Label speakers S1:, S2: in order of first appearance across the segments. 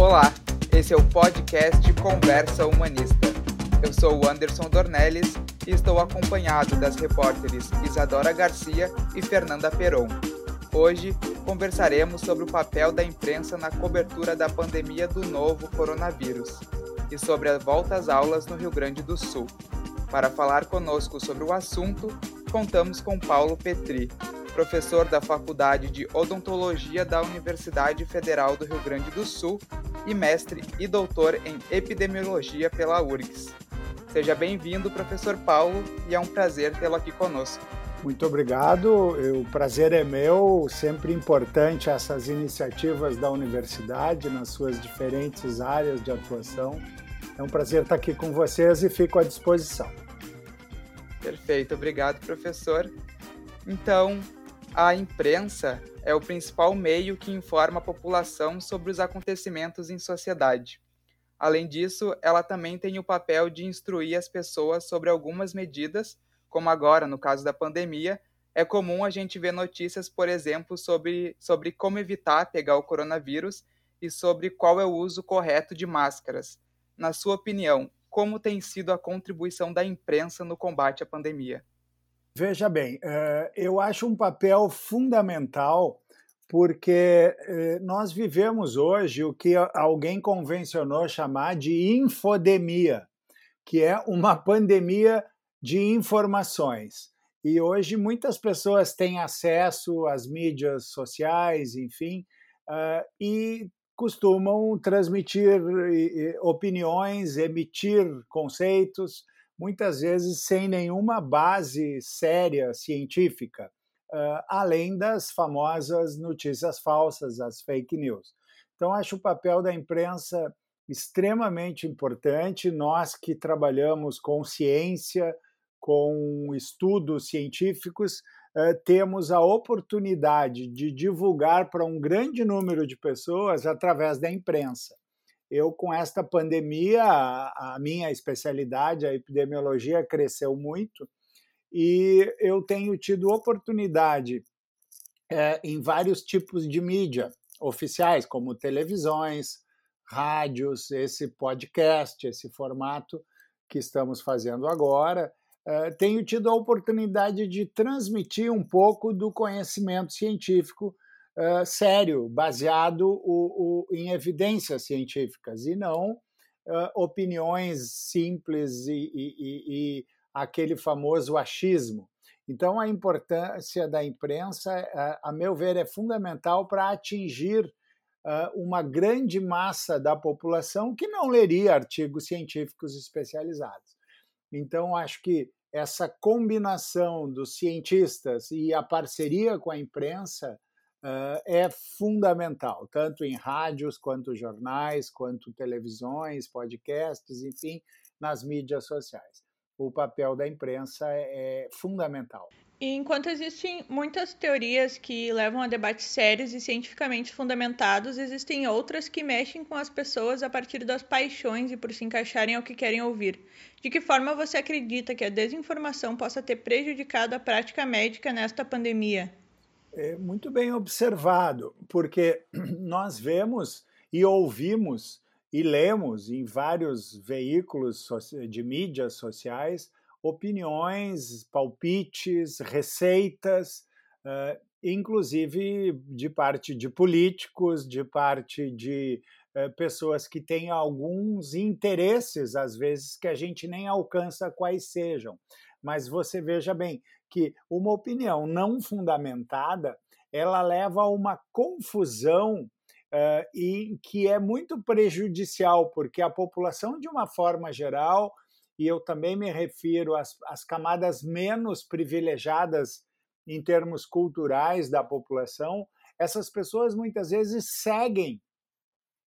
S1: Olá, esse é o podcast Conversa Humanista. Eu sou o Anderson Dornelles e estou acompanhado das repórteres Isadora Garcia e Fernanda Peron. Hoje conversaremos sobre o papel da imprensa na cobertura da pandemia do novo coronavírus e sobre a volta às aulas no Rio Grande do Sul. Para falar conosco sobre o assunto, contamos com Paulo Petri, professor da Faculdade de Odontologia da Universidade Federal do Rio Grande do Sul e mestre e doutor em Epidemiologia pela URGS. Seja bem-vindo, professor Paulo, e é um prazer tê-lo aqui conosco.
S2: Muito obrigado, o prazer é meu, sempre importante essas iniciativas da universidade nas suas diferentes áreas de atuação. É um prazer estar aqui com vocês e fico à disposição.
S1: Perfeito, obrigado, professor. Então, a imprensa é o principal meio que informa a população sobre os acontecimentos em sociedade. Além disso, ela também tem o papel de instruir as pessoas sobre algumas medidas, como agora, no caso da pandemia, é comum a gente ver notícias, por exemplo, sobre, sobre como evitar pegar o coronavírus e sobre qual é o uso correto de máscaras. Na sua opinião, como tem sido a contribuição da imprensa no combate à pandemia?
S2: Veja bem, eh, eu acho um papel fundamental porque eh, nós vivemos hoje o que alguém convencionou chamar de infodemia, que é uma pandemia de informações. E hoje muitas pessoas têm acesso às mídias sociais, enfim, uh, e costumam transmitir opiniões, emitir conceitos, muitas vezes sem nenhuma base séria científica, além das famosas notícias falsas, as fake news. Então, acho o papel da imprensa extremamente importante. Nós que trabalhamos com ciência, com estudos científicos, eh, temos a oportunidade de divulgar para um grande número de pessoas através da imprensa. Eu, com esta pandemia, a minha especialidade, a epidemiologia, cresceu muito e eu tenho tido oportunidade é, em vários tipos de mídia oficiais, como televisões, rádios, esse podcast, esse formato que estamos fazendo agora, eh, tenho tido a oportunidade de transmitir um pouco do conhecimento científico uh, sério, baseado o, o, em evidências científicas e não uh, opiniões simples e, e, e, e, aquele famoso achismo. Então, a importância da imprensa, a meu ver, é fundamental para atingir uma grande massa da população que não leria artigos científicos especializados. Então, acho que essa combinação dos cientistas e a parceria com a imprensa uh, é fundamental, tanto em rádios, quanto jornais, quanto televisões, podcasts, enfim, nas mídias sociais. O papel da imprensa é, é fundamental.
S3: Enquanto existem muitas teorias que levam a debates sérios e cientificamente fundamentados, existem outras que mexem com as pessoas a partir das paixões e por se encaixarem ao que querem ouvir. De que forma você acredita que a desinformação possa ter prejudicado a prática médica nesta pandemia?
S2: É muito bem observado, porque nós vemos e ouvimos e lemos em vários veículos de mídias sociais opiniões, palpites, receitas, uh, inclusive de parte de políticos, de parte de uh, pessoas que têm alguns interesses, às vezes, que a gente nem alcança quais sejam. Mas você veja bem que uma opinião não fundamentada ela leva a uma confusão uh, e que é muito prejudicial, porque a população, de uma forma geral, e eu também me refiro às, às camadas menos privilegiadas em termos culturais da população, essas pessoas muitas vezes seguem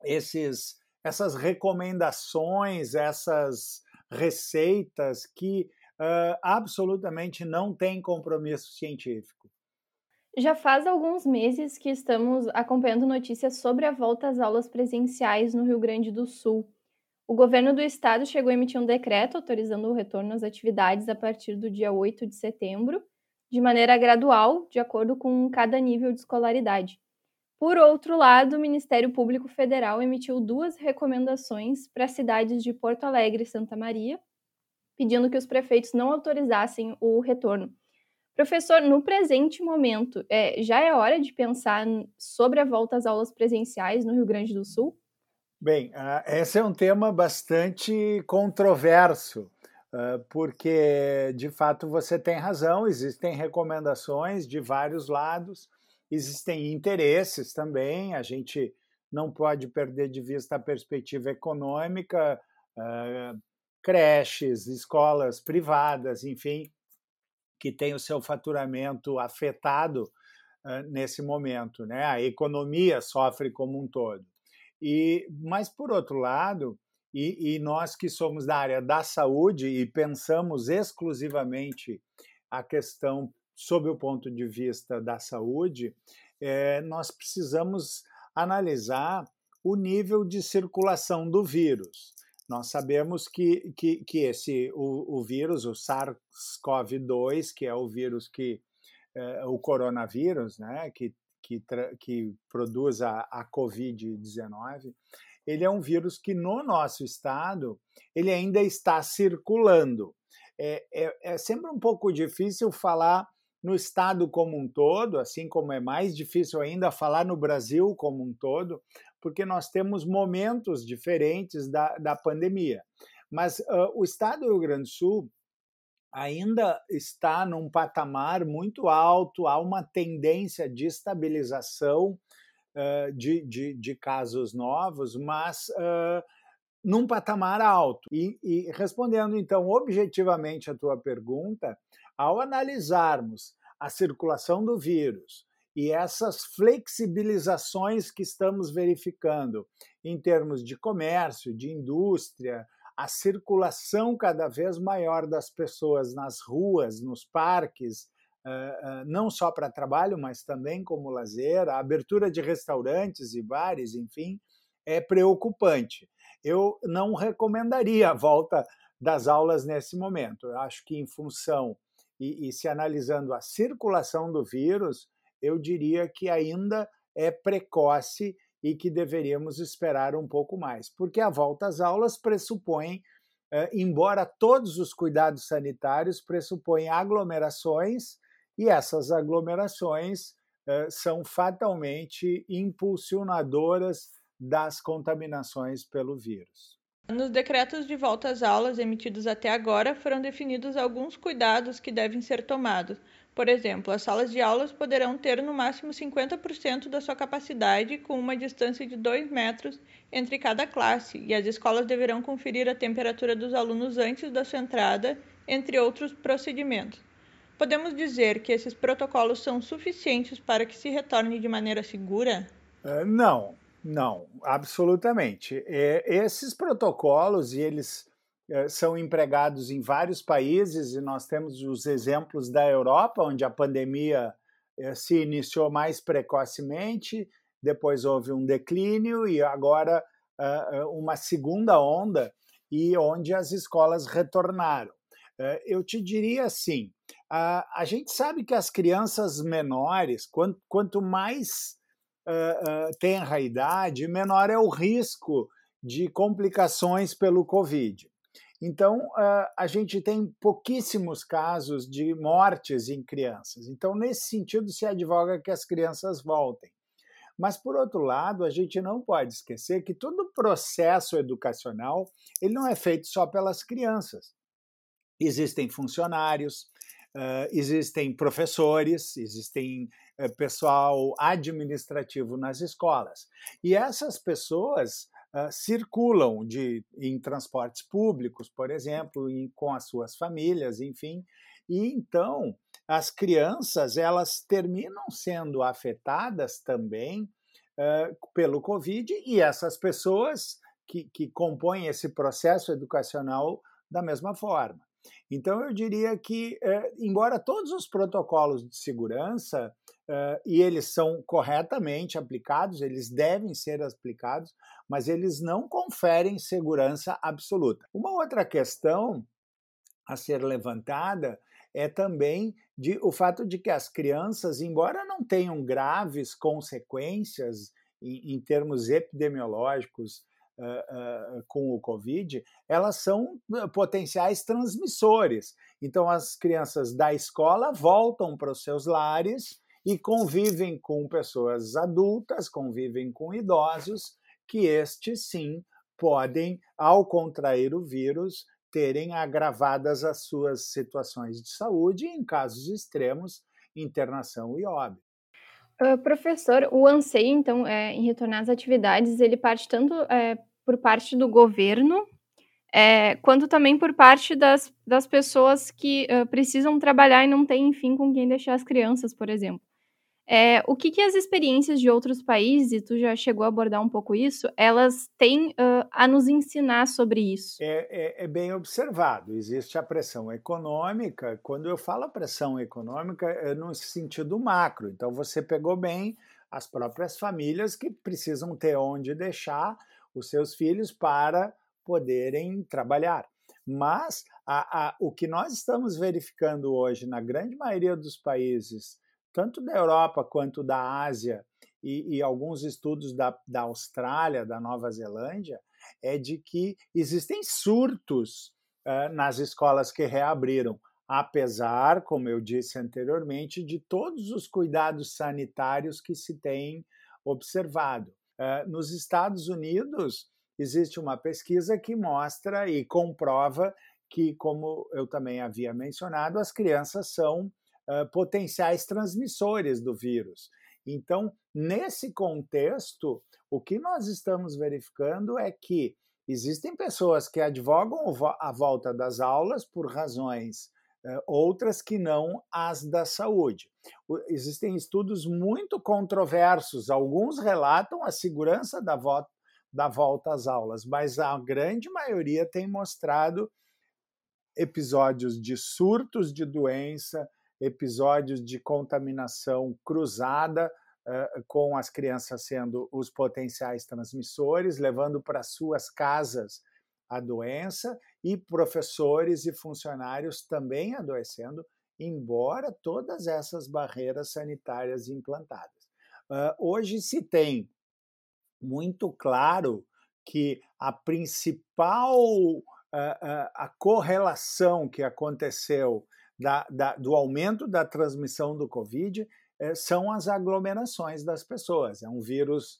S2: esses, essas recomendações, essas receitas que uh, absolutamente não têm compromisso científico.
S4: Já faz alguns meses que estamos acompanhando notícias sobre a volta às aulas presenciais no Rio Grande do Sul. O governo do estado chegou a emitir um decreto autorizando o retorno às atividades a partir do dia 8 de setembro, de maneira gradual, de acordo com cada nível de escolaridade. Por outro lado, o Ministério Público Federal emitiu duas recomendações para as cidades de Porto Alegre e Santa Maria, pedindo que os prefeitos não autorizassem o retorno. Professor, no presente momento, é, já é hora de pensar sobre a volta às aulas presenciais no Rio Grande do Sul?
S2: Bem, uh, esse é um tema bastante controverso, uh, porque de fato você tem razão, existem recomendações de vários lados, existem interesses também, a gente não pode perder de vista a perspectiva econômica, uh, creches, escolas privadas, enfim, que tem o seu faturamento afetado uh, nesse momento, né? A economia sofre como um todo. E, mas por outro lado, e, e nós que somos da área da saúde e pensamos exclusivamente a questão sob o ponto de vista da saúde, é, nós precisamos analisar o nível de circulação do vírus. Nós sabemos que, que, que esse, o, o vírus, o SARS-CoV-2, que é o vírus que, é, o coronavírus, né, que, que, que produz a, a Covid-19, ele é um vírus que no nosso estado ele ainda está circulando. É, é, é, sempre um pouco difícil falar no estado como um todo, assim como é mais difícil ainda falar no Brasil como um todo, porque nós temos momentos diferentes da, da pandemia. Mas uh, o estado do Rio Grande do Sul ainda está num patamar muito alto, há uma tendência de estabilização uh, de, de, de, casos novos, mas uh, num patamar alto. E, e respondendo, então, objetivamente a tua pergunta, ao analisarmos a circulação do vírus, e essas flexibilizações que estamos verificando em termos de comércio, de indústria, a circulação cada vez maior das pessoas nas ruas, nos parques, não só para trabalho, mas também como lazer, a abertura de restaurantes e bares, enfim, é preocupante. Eu não recomendaria a volta das aulas nesse momento. Eu acho que, em função e, e se analisando a circulação do vírus, eu diria que ainda é precoce e que deveríamos esperar um pouco mais, porque a volta às aulas pressupõe, eh, embora todos os cuidados sanitários pressupõem aglomerações, e essas aglomerações eh, são fatalmente impulsionadoras das contaminações pelo vírus.
S3: Nos decretos de volta às aulas emitidos até agora, foram definidos alguns cuidados que devem ser tomados, por exemplo, as salas de aulas poderão ter no máximo 50% da sua capacidade, com uma distância de 2 metros entre cada classe, e as escolas deverão conferir a temperatura dos alunos antes da sua entrada, entre outros procedimentos. Podemos dizer que esses protocolos são suficientes para que se retorne de maneira segura?
S2: Uh, não, não, absolutamente. É, esses protocolos, e eles eh, são empregados em vários países e nós temos os exemplos da Europa, onde a pandemia eh, se iniciou mais precocemente, depois houve um declínio e agora uma segunda onda e onde as escolas retornaram. Eh, eu te diria assim: a, gente sabe que as crianças menores, quanto, quanto mais uh, uh, tenra idade, menor é o risco de complicações pelo Covid. Então, a gente tem pouquíssimos casos de mortes em crianças. Então, nesse sentido, se advoga que as crianças voltem. Mas, por outro lado, a gente não pode esquecer que todo o processo educacional ele não é feito só pelas crianças. Existem funcionários, existem professores, existem pessoal administrativo nas escolas. E essas pessoas uh, circulam de, em transportes públicos, por exemplo, e com as suas famílias, enfim. E então as crianças elas terminam sendo afetadas também uh, pelo Covid e essas pessoas que, que compõem esse processo educacional da mesma forma. Então, eu diria que, eh, embora todos os protocolos de segurança, eh, e eles são corretamente aplicados, eles devem ser aplicados, mas eles não conferem segurança absoluta. Uma outra questão a ser levantada é também de, o fato de que as crianças, embora não tenham graves consequências em, em termos epidemiológicos com o Covid, elas são potenciais transmissores. Então, as crianças da escola voltam para os seus lares e convivem com pessoas adultas, convivem com idosos, que estes sim podem, ao contrair o vírus, terem agravadas as suas situações de saúde e, em casos extremos, internação e óbito.
S4: Uh, professor, o anseio, então, é, em retornar às atividades, ele parte tanto é, por parte do governo, é, quanto também por parte das, das pessoas que uh, precisam trabalhar e não têm, enfim, com quem deixar as crianças, por exemplo. É, o que, que as experiências de outros países, tu já chegou a abordar um pouco isso, elas têm uh, a nos ensinar sobre isso?
S2: É, é, é, bem observado. Existe a pressão econômica. Quando eu falo pressão econômica, é no sentido macro. Então, você pegou bem as próprias famílias que precisam ter onde deixar os seus filhos para poderem trabalhar. Mas a, a, o que nós estamos verificando hoje na grande maioria dos países tanto da Europa quanto da Ásia e, e alguns estudos da, da Austrália, da Nova Zelândia, é de que existem surtos uh, nas escolas que reabriram, apesar, como eu disse anteriormente, de todos os cuidados sanitários que se tem observado. Uh, nos Estados Unidos, existe uma pesquisa que mostra e comprova que, como eu também havia mencionado, as crianças são potenciais transmissores do vírus. Então, nesse contexto, o que nós estamos verificando é que existem pessoas que advogam a volta das aulas por razões outras que não as da saúde. Existem estudos muito controversos, alguns relatam a segurança da volta, da volta às aulas, mas a grande maioria tem mostrado episódios de surtos de doença, episódios de contaminação cruzada, uh, com as crianças sendo os potenciais transmissores, levando para suas casas a doença, e professores e funcionários também adoecendo, embora todas essas barreiras sanitárias implantadas. Uh, hoje se tem muito claro que a principal uh, a correlação que aconteceu da, da, do aumento da transmissão do Covid é, são as aglomerações das pessoas. É um vírus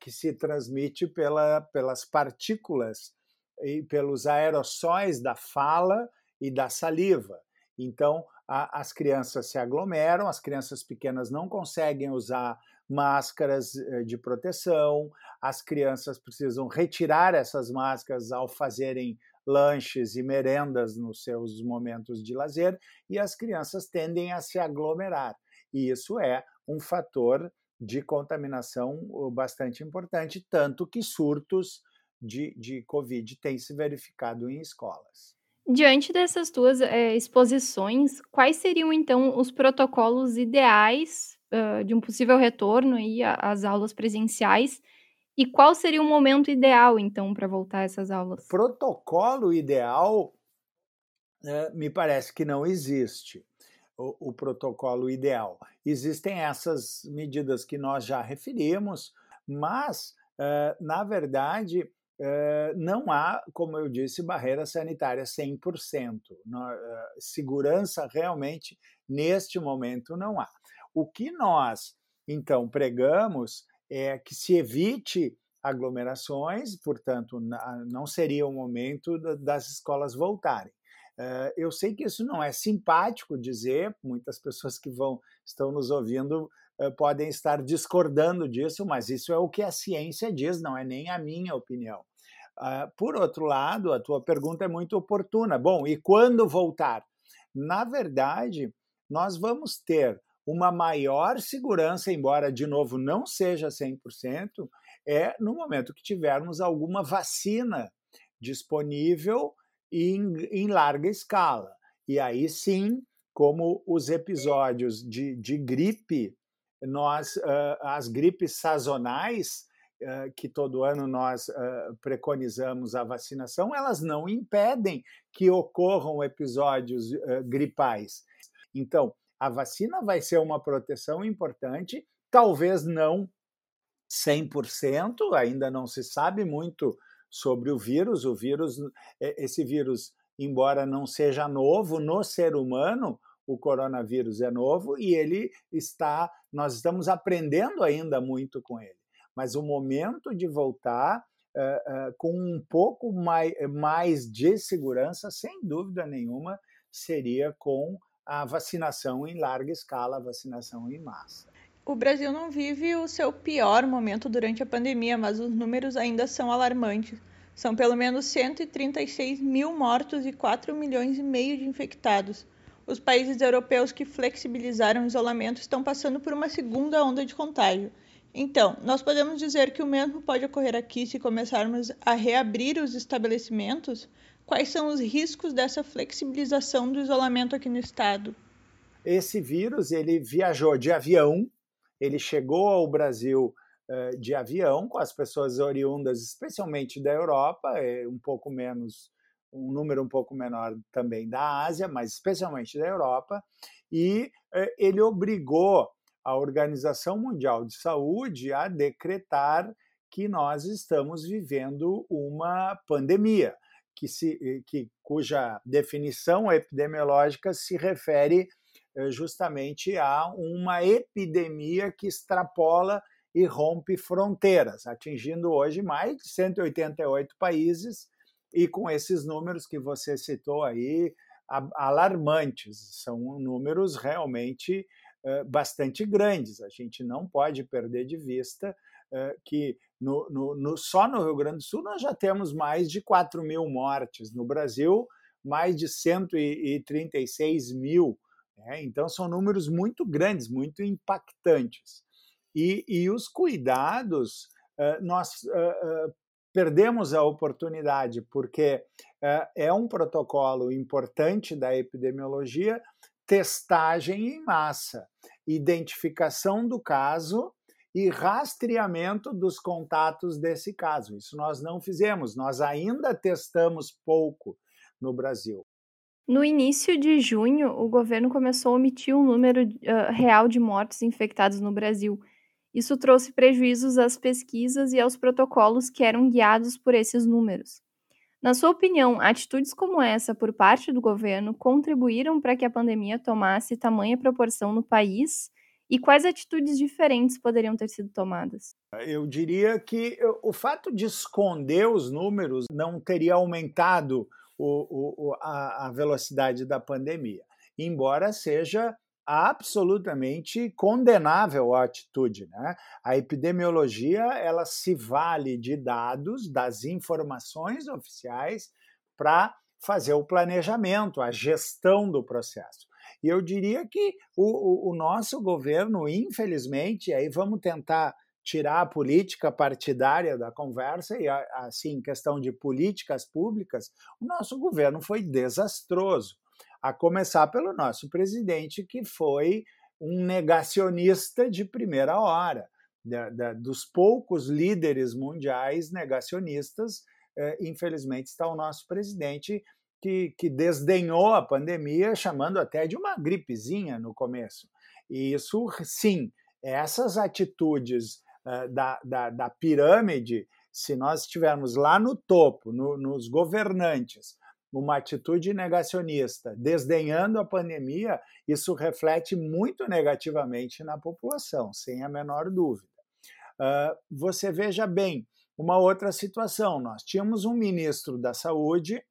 S2: que se transmite pela, pelas partículas e pelos aerossóis da fala e da saliva. Então, a, as crianças se aglomeram, as crianças pequenas não conseguem usar máscaras de proteção, as crianças precisam retirar essas máscaras ao fazerem lanches e merendas nos seus momentos de lazer e as crianças tendem a se aglomerar. E isso é um fator de contaminação bastante importante, tanto que surtos de, de Covid têm se verificado em escolas.
S4: Diante dessas tuas é, exposições, quais seriam então os protocolos ideais uh, de um possível retorno aí às aulas presenciais e qual seria o momento ideal, então, para voltar a essas aulas?
S2: Protocolo ideal, é, me parece que não existe. O, o, protocolo ideal. Existem essas medidas que nós já referimos, mas, na verdade, não há, como eu disse, barreira sanitária 100%. segurança realmente, neste momento, não há. O que nós, então, pregamos é que se evite aglomerações, portanto, não seria o momento das escolas voltarem. Eh, eu sei que isso não é simpático dizer, muitas pessoas que vão estão nos ouvindo eh, podem estar discordando disso, mas isso é o que a ciência diz, não é nem a minha opinião. Ah, por outro lado, a tua pergunta é muito oportuna. Bom, e quando voltar? Na verdade, nós vamos ter uma maior segurança, embora de novo não seja 100%, é no momento que tivermos alguma vacina disponível em, em larga escala. E aí sim, como os episódios de, de gripe, nós, as gripes sazonais, que todo ano nós preconizamos a vacinação, elas não impedem que ocorram episódios gripais. Então, a vacina vai ser uma proteção importante, talvez não 100%, ainda não se sabe muito sobre o vírus. O vírus, esse vírus, embora não seja novo no ser humano, o coronavírus é novo e ele está, nós estamos aprendendo ainda muito com ele. Mas o momento de voltar uh, uh, com um pouco mais, mais de segurança, sem dúvida nenhuma, seria com a vacinação em larga escala, a vacinação em massa.
S3: O Brasil não vive o seu pior momento durante a pandemia, mas os números ainda são alarmantes. São pelo menos 136 mil mortos e 4 milhões e meio de infectados. Os países europeus que flexibilizaram o isolamento estão passando por uma segunda onda de contágio. Então, nós podemos dizer que o mesmo pode ocorrer aqui se começarmos a reabrir os estabelecimentos? Quais são os riscos dessa flexibilização do isolamento aqui no estado?
S2: Esse vírus ele viajou de avião ele chegou ao Brasil uh, de avião com as pessoas oriundas, especialmente da Europa, um pouco menos, um número um pouco menor também da Ásia, mas especialmente da Europa, e uh, ele obrigou a Organização Mundial de Saúde a decretar que nós estamos vivendo uma pandemia, que se, eh, que, cuja definição epidemiológica se refere eh, justamente a uma epidemia que extrapola e rompe fronteiras, atingindo hoje mais de 188 países e com esses números que você citou aí, alarmantes, são números realmente bastante grandes. A gente não pode perder de vista que no, no, no, só no Rio Grande do Sul nós já temos mais de 4 mil mortes, no Brasil, mais de 136 mil né? Então, são números muito grandes, muito impactantes. E, e os cuidados, nós perdemos a oportunidade, porque é um protocolo importante da epidemiologia testagem em massa, identificação do caso e rastreamento dos contatos desse caso. Isso nós não fizemos, nós ainda testamos pouco no Brasil.
S4: No início de junho, o governo começou a omitir um número uh, real de mortes infectados no Brasil. Isso trouxe prejuízos às pesquisas e aos protocolos que eram guiados por esses números. Na sua opinião, atitudes como essa por parte do governo contribuíram para que a pandemia tomasse tamanha proporção no país? E quais atitudes diferentes poderiam ter sido tomadas?
S2: Eu diria que o fato de esconder os números não teria aumentado o, o, a, a velocidade da pandemia, embora seja absolutamente condenável a atitude. Né? A epidemiologia ela se vale de dados, das informações oficiais para fazer o planejamento, a gestão do processo. E eu diria que o, o, o nosso governo, infelizmente, aí vamos tentar tirar a política partidária da conversa e, assim, questão de políticas públicas, o nosso governo foi desastroso. A começar pelo nosso presidente, que foi um negacionista de primeira hora. Da, da, dos poucos líderes mundiais negacionistas, eh, infelizmente está o nosso presidente que, que desdenhou a pandemia, chamando até de uma gripezinha no começo. E isso, sim, essas atitudes eh, da, da, da pirâmide, se nós estivermos lá no topo, no, nos governantes, uma atitude negacionista, desdenhando a pandemia, isso reflete muito negativamente na população, sem a menor dúvida. Uh, você veja bem, uma outra situação: nós tínhamos um ministro da Saúde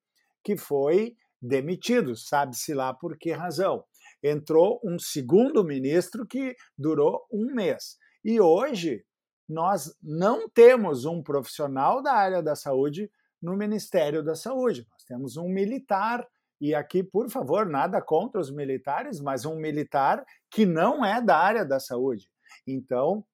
S2: que foi demitido, sabe-se lá por que razão. Entrou um segundo ministro que durou um mês. E hoje nós não temos um profissional da área da saúde no Ministério da Saúde. Temos um militar, e aqui, por favor, nada contra os militares, mas um militar que não é da área da saúde. Então,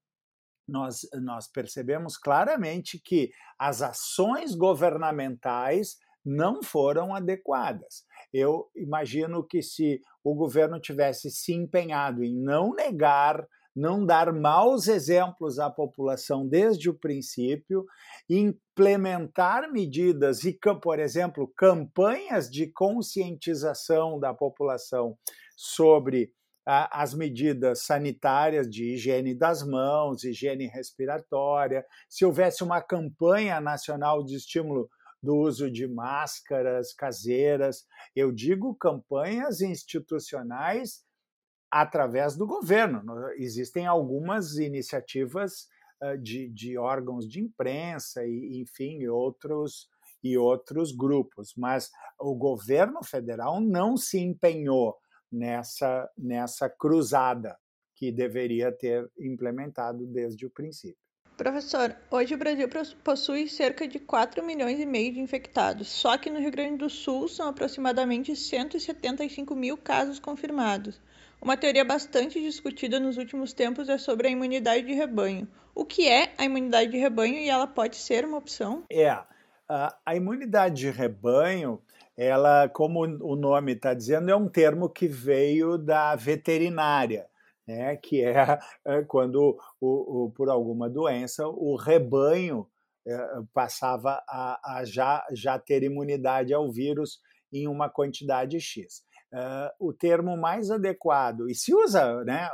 S2: nós, nós percebemos claramente que as ações governamentais não foram adequadas. Eu imagino que se o governo tivesse se empenhado em não negar não dar maus exemplos à população desde o princípio, implementar medidas e, por exemplo, campanhas de conscientização da população sobre as medidas sanitárias de higiene das mãos, higiene respiratória, se houvesse uma campanha nacional de estímulo do uso de máscaras caseiras, eu digo campanhas institucionais através do governo. Existem algumas iniciativas de, de órgãos de imprensa e, enfim, outros e outros grupos, mas o governo federal não se empenhou nessa, nessa cruzada que deveria ter implementado desde o princípio.
S3: Professor, hoje o Brasil possui cerca de 4 milhões e meio de infectados, só que no Rio Grande do Sul são aproximadamente 175 mil casos confirmados. Uma teoria bastante discutida nos últimos tempos é sobre a imunidade de rebanho. O que é a imunidade de rebanho e ela pode ser uma opção?
S2: É, a imunidade de rebanho ela, como o nome está dizendo, é um termo que veio da veterinária, né? que é, é quando, o, o, por alguma doença, o rebanho é, passava a, a, já, já ter imunidade ao vírus em uma quantidade X. Uh, o termo mais adequado, e se usa né,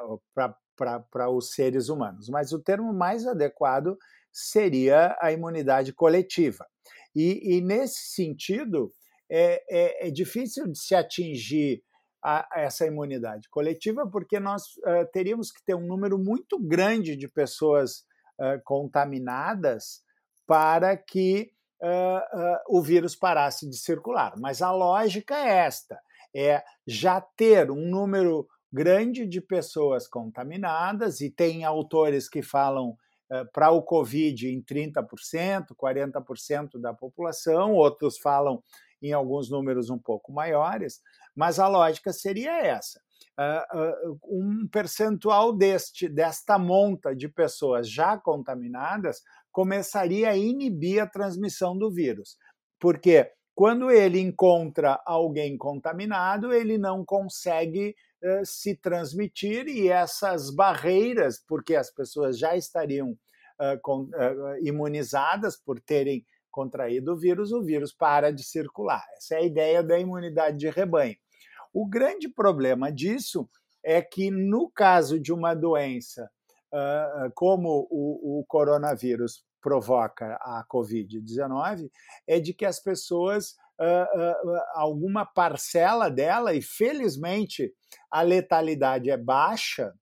S2: para os seres humanos, mas o termo mais adequado seria a imunidade coletiva. E, e nesse sentido, é, é, é difícil de se atingir a, a essa imunidade coletiva, porque nós uh, teríamos que ter um número muito grande de pessoas uh, contaminadas para que uh, o vírus parasse de circular. Mas a lógica é esta: é já ter um número grande de pessoas contaminadas, e tem autores que falam para o Covid em 30%, 40% da população, outros falam em alguns números um pouco maiores, mas a lógica seria essa. Uh, uh, um percentual deste, desta monta de pessoas já contaminadas começaria a inibir a transmissão do vírus. Porque quando ele encontra alguém contaminado, ele não consegue uh, se transmitir e essas barreiras, porque as pessoas já estariam com, imunizadas por terem contraído o vírus, o vírus para de circular. Essa é a ideia da imunidade de rebanho. O grande problema disso é que, no caso de uma doença uh, como o, o coronavírus provoca a Covid-19, é de que as pessoas, uh, uh, alguma parcela dela, e felizmente a letalidade é baixa,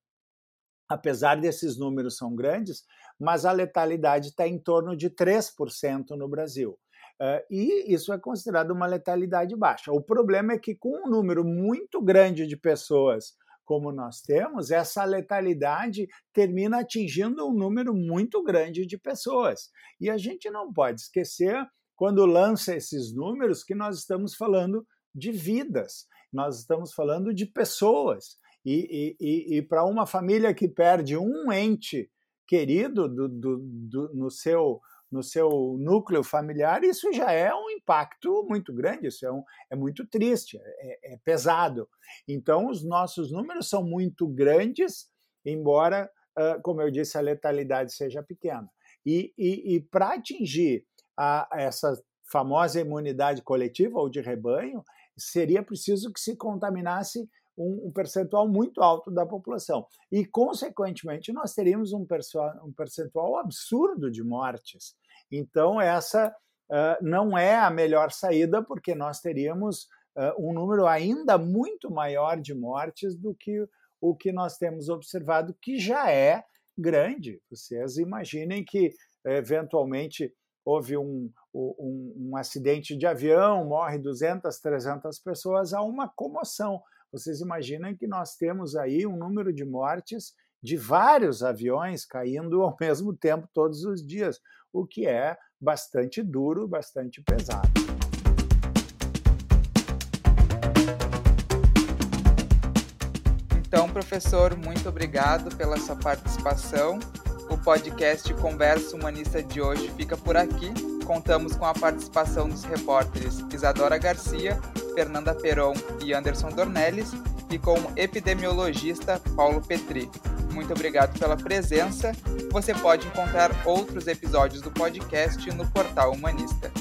S2: apesar desses números são grandes, mas a letalidade está em torno de 3% no Brasil. Uh, e isso é considerado uma letalidade baixa. O problema é que, com um número muito grande de pessoas como nós temos, essa letalidade termina atingindo um número muito grande de pessoas. E a gente não pode esquecer, quando lança esses números, que nós estamos falando de vidas, nós estamos falando de pessoas. E, e, e, e para uma família que perde um ente querido do, do, do, no, seu, no seu núcleo familiar, isso já é um impacto muito grande, isso é, um, é muito triste, é, é pesado. Então, os nossos números são muito grandes, embora, como eu disse, a letalidade seja pequena. E, e, e para atingir a, essa famosa imunidade coletiva ou de rebanho, seria preciso que se contaminasse um, um, percentual muito alto da população. E, consequentemente, nós teríamos um, um percentual absurdo de mortes. Então, essa uh, não é a melhor saída, porque nós teríamos uh, um número ainda muito maior de mortes do que o que nós temos observado, que já é grande. Vocês imaginem que, eventualmente, houve um, um, um acidente de avião, morre 200, 300 pessoas, há uma comoção vocês imaginam que nós temos aí um número de mortes de vários aviões caindo ao mesmo tempo todos os dias, o que é bastante duro, bastante pesado.
S1: Então, professor, muito obrigado pela sua participação. O podcast Conversa Humanista de hoje fica por aqui. Contamos com a participação dos repórteres Isadora Garcia Fernanda Peron e Anderson Dornelles, e com o epidemiologista Paulo Petri. Muito obrigado pela presença. Você pode encontrar outros episódios do podcast no portal Humanista.